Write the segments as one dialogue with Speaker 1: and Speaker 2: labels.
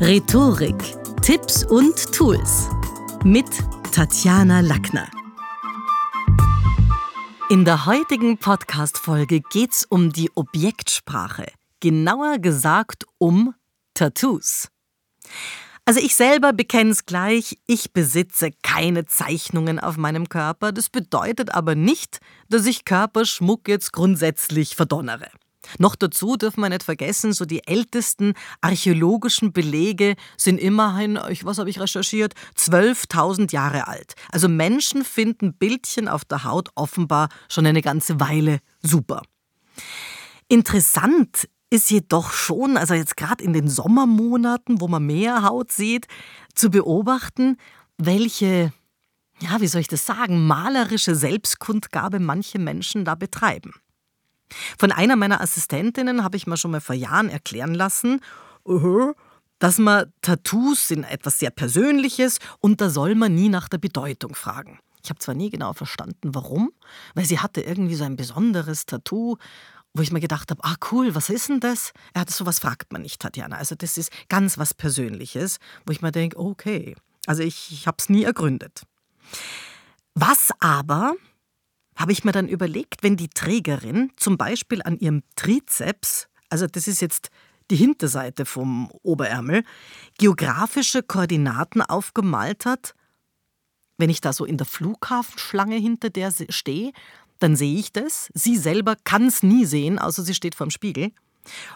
Speaker 1: Rhetorik, Tipps und Tools mit Tatjana Lackner. In der heutigen Podcast-Folge geht's um die Objektsprache, genauer gesagt um Tattoos. Also ich selber bekenne es gleich, ich besitze keine Zeichnungen auf meinem Körper. Das bedeutet aber nicht, dass ich Körperschmuck jetzt grundsätzlich verdonnere. Noch dazu dürfen wir nicht vergessen, so die ältesten archäologischen Belege sind immerhin, was habe ich recherchiert, 12.000 Jahre alt. Also Menschen finden Bildchen auf der Haut offenbar schon eine ganze Weile super. Interessant ist jedoch schon, also jetzt gerade in den Sommermonaten, wo man mehr Haut sieht, zu beobachten, welche, ja, wie soll ich das sagen, malerische Selbstkundgabe manche Menschen da betreiben. Von einer meiner Assistentinnen habe ich mir schon mal vor Jahren erklären lassen, dass man Tattoos sind etwas sehr Persönliches und da soll man nie nach der Bedeutung fragen. Ich habe zwar nie genau verstanden, warum, weil sie hatte irgendwie so ein besonderes Tattoo, wo ich mir gedacht habe, ah cool, was ist denn das? Er hat sowas fragt man nicht, Tatjana. Also das ist ganz was Persönliches, wo ich mir denke, okay, also ich, ich habe es nie ergründet. Was aber habe ich mir dann überlegt, wenn die Trägerin zum Beispiel an ihrem Trizeps, also das ist jetzt die Hinterseite vom Oberärmel, geografische Koordinaten aufgemalt hat, wenn ich da so in der Flughafenschlange hinter der stehe, dann sehe ich das. Sie selber kann es nie sehen, außer sie steht vorm Spiegel.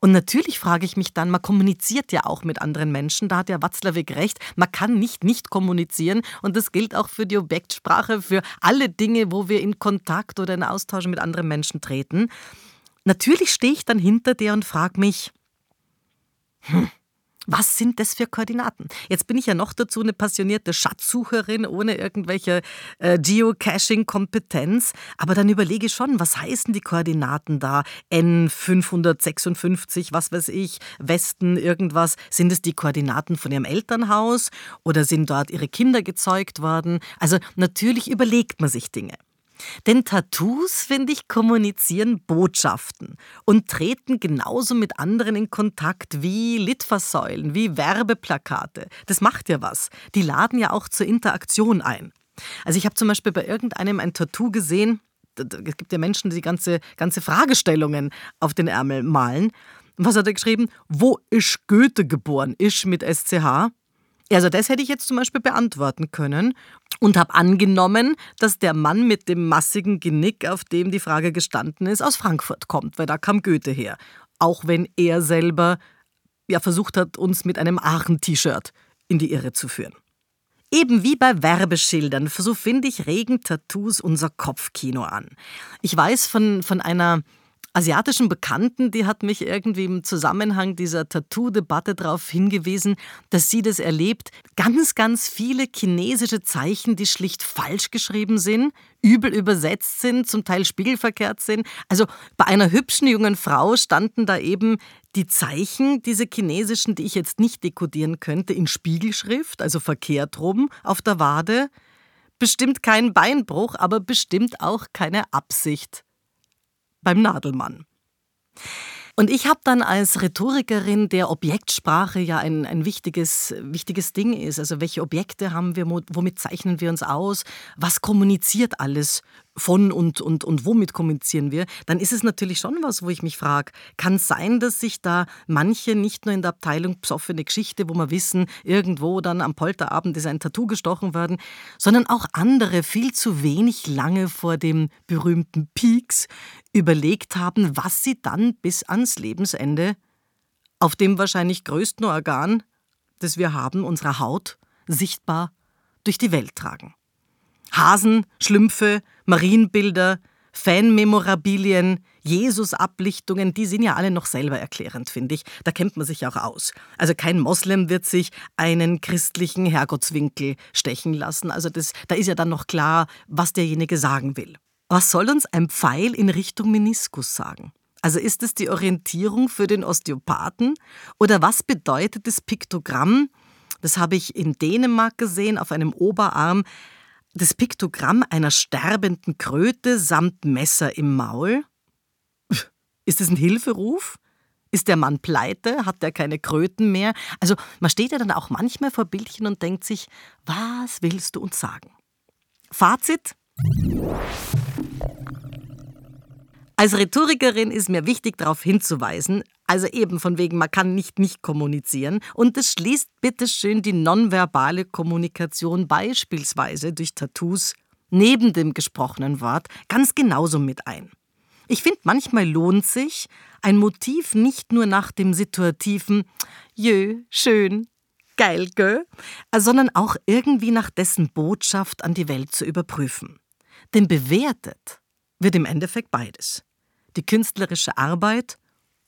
Speaker 1: Und natürlich frage ich mich dann, man kommuniziert ja auch mit anderen Menschen, da hat ja Watzlawick recht, man kann nicht nicht kommunizieren und das gilt auch für die Objektsprache, für alle Dinge, wo wir in Kontakt oder in Austausch mit anderen Menschen treten. Natürlich stehe ich dann hinter der und frage mich, hm, was sind das für Koordinaten? Jetzt bin ich ja noch dazu eine passionierte Schatzsucherin ohne irgendwelche äh, Geocaching-Kompetenz. Aber dann überlege ich schon, was heißen die Koordinaten da? N556, was weiß ich, Westen, irgendwas. Sind es die Koordinaten von ihrem Elternhaus oder sind dort ihre Kinder gezeugt worden? Also natürlich überlegt man sich Dinge. Denn Tattoos, finde ich, kommunizieren Botschaften und treten genauso mit anderen in Kontakt wie Litfaßsäulen, wie Werbeplakate. Das macht ja was. Die laden ja auch zur Interaktion ein. Also ich habe zum Beispiel bei irgendeinem ein Tattoo gesehen, es gibt ja Menschen, die ganze, ganze Fragestellungen auf den Ärmel malen. was hat er geschrieben? Wo ist Goethe geboren? Ist mit SCH. Also das hätte ich jetzt zum Beispiel beantworten können und habe angenommen, dass der Mann mit dem massigen Genick, auf dem die Frage gestanden ist, aus Frankfurt kommt, weil da kam Goethe her. Auch wenn er selber ja versucht hat, uns mit einem Aachen-T-Shirt in die Irre zu führen. Eben wie bei Werbeschildern, so finde ich, regen Tattoos unser Kopfkino an. Ich weiß von, von einer asiatischen Bekannten, die hat mich irgendwie im Zusammenhang dieser Tattoo-Debatte darauf hingewiesen, dass sie das erlebt. Ganz, ganz viele chinesische Zeichen, die schlicht falsch geschrieben sind, übel übersetzt sind, zum Teil spiegelverkehrt sind. Also bei einer hübschen jungen Frau standen da eben die Zeichen, diese chinesischen, die ich jetzt nicht dekodieren könnte, in Spiegelschrift, also verkehrt rum, auf der Wade. Bestimmt kein Beinbruch, aber bestimmt auch keine Absicht beim Nadelmann. Und ich habe dann als Rhetorikerin, der Objektsprache ja ein, ein wichtiges, wichtiges Ding ist. Also welche Objekte haben wir, womit zeichnen wir uns aus, was kommuniziert alles von und, und, und womit kommunizieren wir, dann ist es natürlich schon was, wo ich mich frage, kann es sein, dass sich da manche nicht nur in der Abteilung psoffene Geschichte, wo wir wissen, irgendwo dann am Polterabend ist ein Tattoo gestochen worden, sondern auch andere viel zu wenig lange vor dem berühmten Peaks überlegt haben, was sie dann bis ans Lebensende auf dem wahrscheinlich größten Organ, das wir haben, unserer Haut, sichtbar durch die Welt tragen. Hasen, Schlümpfe, Marienbilder, Fanmemorabilien, Jesus-Ablichtungen, die sind ja alle noch selber erklärend, finde ich. Da kennt man sich auch aus. Also kein Moslem wird sich einen christlichen Herrgottswinkel stechen lassen. Also das, da ist ja dann noch klar, was derjenige sagen will. Was soll uns ein Pfeil in Richtung Meniskus sagen? Also ist es die Orientierung für den Osteopathen? Oder was bedeutet das Piktogramm? Das habe ich in Dänemark gesehen auf einem Oberarm. Das Piktogramm einer sterbenden Kröte samt Messer im Maul? Ist es ein Hilferuf? Ist der Mann pleite? Hat der keine Kröten mehr? Also man steht ja dann auch manchmal vor Bildchen und denkt sich, was willst du uns sagen? Fazit? Als Rhetorikerin ist mir wichtig darauf hinzuweisen, also eben von wegen, man kann nicht nicht kommunizieren. Und das schließt bitteschön die nonverbale Kommunikation beispielsweise durch Tattoos neben dem gesprochenen Wort ganz genauso mit ein. Ich finde, manchmal lohnt sich ein Motiv nicht nur nach dem situativen Jö, schön, geil, gell, sondern auch irgendwie nach dessen Botschaft an die Welt zu überprüfen. Denn bewertet wird im Endeffekt beides. Die künstlerische Arbeit